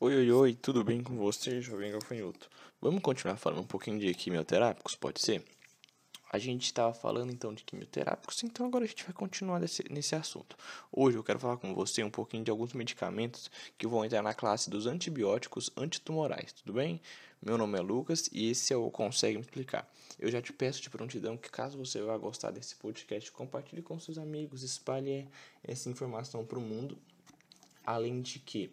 Oi, oi, oi, tudo bem com você, jovem gafanhoto? Vamos continuar falando um pouquinho de quimioterápicos, pode ser? A gente estava falando então de quimioterápicos, então agora a gente vai continuar nesse, nesse assunto. Hoje eu quero falar com você um pouquinho de alguns medicamentos que vão entrar na classe dos antibióticos antitumorais, tudo bem? Meu nome é Lucas e esse é o Consegue Me Explicar. Eu já te peço de prontidão que caso você vá gostar desse podcast, compartilhe com seus amigos, espalhe essa informação para o mundo. Além de que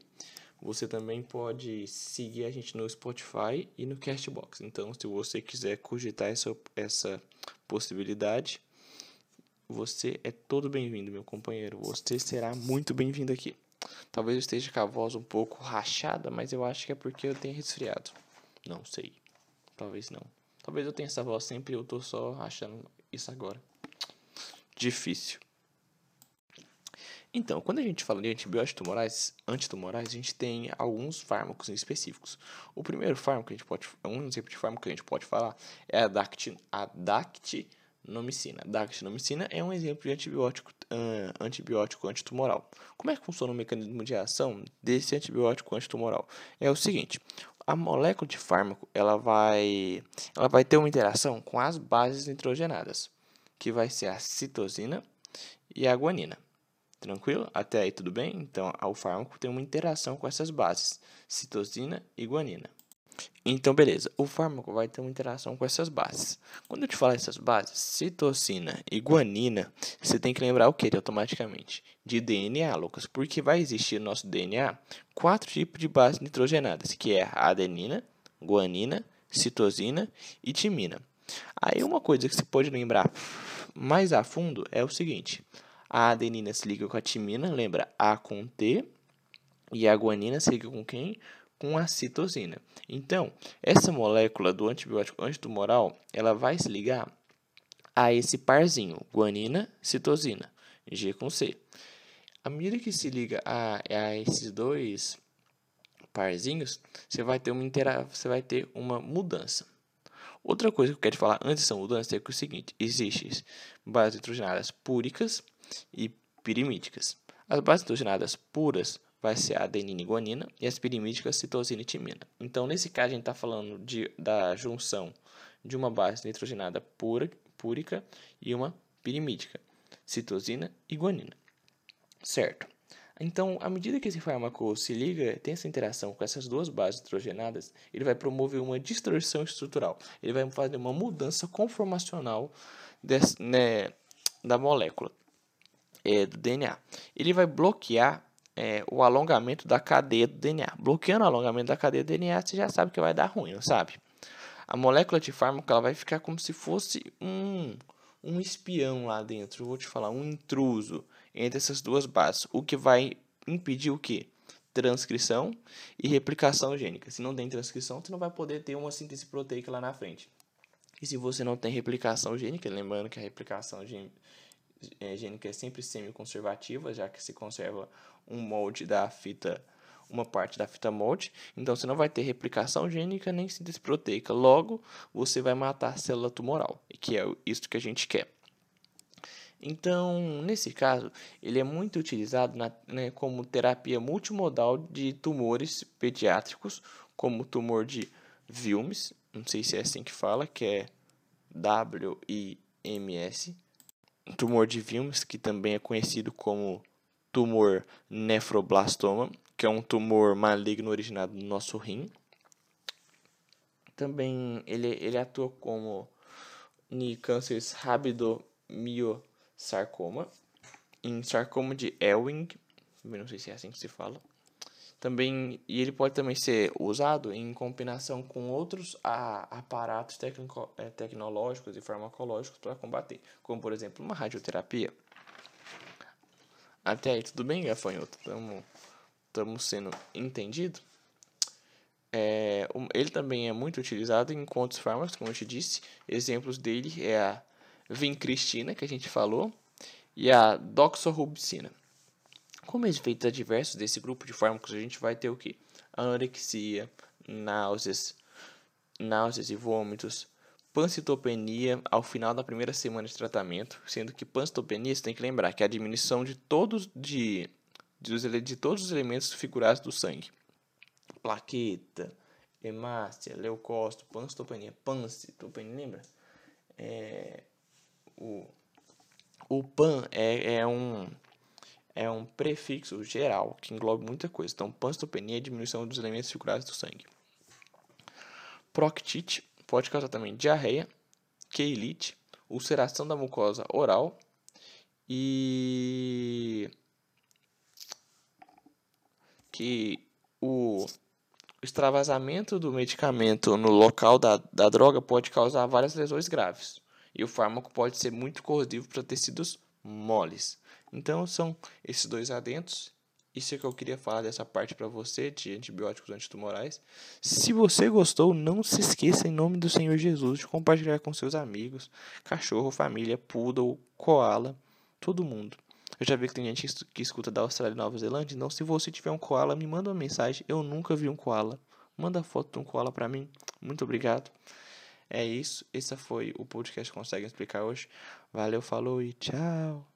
você também pode seguir a gente no Spotify e no Castbox. Então, se você quiser cogitar essa, essa possibilidade, você é todo bem-vindo, meu companheiro. Você será muito bem-vindo aqui. Talvez eu esteja com a voz um pouco rachada, mas eu acho que é porque eu tenho resfriado. Não sei. Talvez não. Talvez eu tenha essa voz sempre e eu tô só achando isso agora. Difícil. Então, quando a gente fala de antibióticos tumorais, antitumorais, a gente tem alguns fármacos específicos. O primeiro fármaco que a gente pode, um exemplo de fármaco que a gente pode falar é a, dact, a dactinomicina. Dactinomicina é um exemplo de antibiótico, uh, antibiótico antitumoral. Como é que funciona o mecanismo de ação desse antibiótico antitumoral? É o seguinte, a molécula de fármaco ela vai, ela vai ter uma interação com as bases nitrogenadas, que vai ser a citosina e a guanina. Tranquilo? Até aí tudo bem? Então, o fármaco tem uma interação com essas bases, citosina e guanina. Então, beleza, o fármaco vai ter uma interação com essas bases. Quando eu te falar essas bases, citosina e guanina, você tem que lembrar o que automaticamente? De DNA, Lucas, porque vai existir no nosso DNA quatro tipos de bases nitrogenadas, que é adenina, guanina, citosina e timina. Aí uma coisa que você pode lembrar mais a fundo é o seguinte: a adenina se liga com a timina, lembra A com T, e a guanina se liga com quem? Com a citosina. Então, essa molécula do antibiótico antitumoral, ela vai se ligar a esse parzinho, guanina, citosina, G com C. À medida que se liga a, a esses dois parzinhos, você vai ter uma intera você vai ter uma mudança. Outra coisa que eu quero te falar antes dessa mudança é que é o seguinte: existem bases nitrogenadas púricas e pirimídicas. As bases nitrogenadas puras vai ser a adenina e guanina e as pirimídicas citosina e timina. Então, nesse caso, a gente está falando de, da junção de uma base nitrogenada pura, púrica e uma pirimídica, citosina e guanina. Certo? Então, à medida que esse fármaco se liga, tem essa interação com essas duas bases nitrogenadas, ele vai promover uma distorção estrutural. Ele vai fazer uma mudança conformacional desse, né, da molécula é, do DNA. Ele vai bloquear é, o alongamento da cadeia do DNA. Bloqueando o alongamento da cadeia do DNA, você já sabe que vai dar ruim, não sabe? A molécula de fármaco ela vai ficar como se fosse um, um espião lá dentro. vou te falar, um intruso entre essas duas bases. O que vai impedir o quê? Transcrição e replicação gênica. Se não tem transcrição, você não vai poder ter uma síntese proteica lá na frente. E se você não tem replicação gênica, lembrando que a replicação gênica é, é sempre semi-conservativa, já que se conserva um molde da fita, uma parte da fita molde. Então você não vai ter replicação gênica nem síntese proteica. Logo, você vai matar a célula tumoral, que é isso que a gente quer. Então, nesse caso, ele é muito utilizado na, né, como terapia multimodal de tumores pediátricos, como tumor de Wilms, não sei se é assim que fala, que é W-I-M-S, tumor de Wilms, que também é conhecido como tumor nefroblastoma, que é um tumor maligno originado no nosso rim. Também ele, ele atua como em cânceres rabidomiossarcoma, em sarcoma de Ewing, não sei se é assim que se fala, também, e ele pode também ser usado em combinação com outros aparatos tecnico, é, tecnológicos e farmacológicos para combater, como por exemplo uma radioterapia. Até aí, tudo bem, gafanhoto? Estamos sendo entendidos? É, ele também é muito utilizado em outros fármacos, como eu te disse. Exemplos dele é a vincristina, que a gente falou, e a doxorubicina. Como efeitos adversos desse grupo de fármacos, a gente vai ter o que? Anorexia, náuseas, náuseas e vômitos, pancitopenia ao final da primeira semana de tratamento, sendo que pancitopenia você tem que lembrar que é a diminuição de todos, de, de, de todos os elementos figurados do sangue. plaqueta, hemácia, leucócito, panstopenia, pancitopenia, lembra? É, o, o pan é, é um é um prefixo geral que engloba muita coisa. Então, panstopenia é diminuição dos elementos circulares do sangue. Proctite pode causar também diarreia, queilite, ulceração da mucosa oral e que o extravasamento do medicamento no local da, da droga pode causar várias lesões graves. E o fármaco pode ser muito corrosivo para tecidos moles. Então são esses dois adentos. Isso é que eu queria falar dessa parte para você de antibióticos antitumorais. Se você gostou, não se esqueça em nome do Senhor Jesus de compartilhar com seus amigos, cachorro, família, poodle, koala, todo mundo. Eu já vi que tem gente que escuta da Austrália e Nova Zelândia, então se você tiver um koala, me manda uma mensagem. Eu nunca vi um koala. Manda foto de um koala para mim. Muito obrigado. É isso. Esse foi o podcast consegue explicar hoje. Valeu, falou e tchau.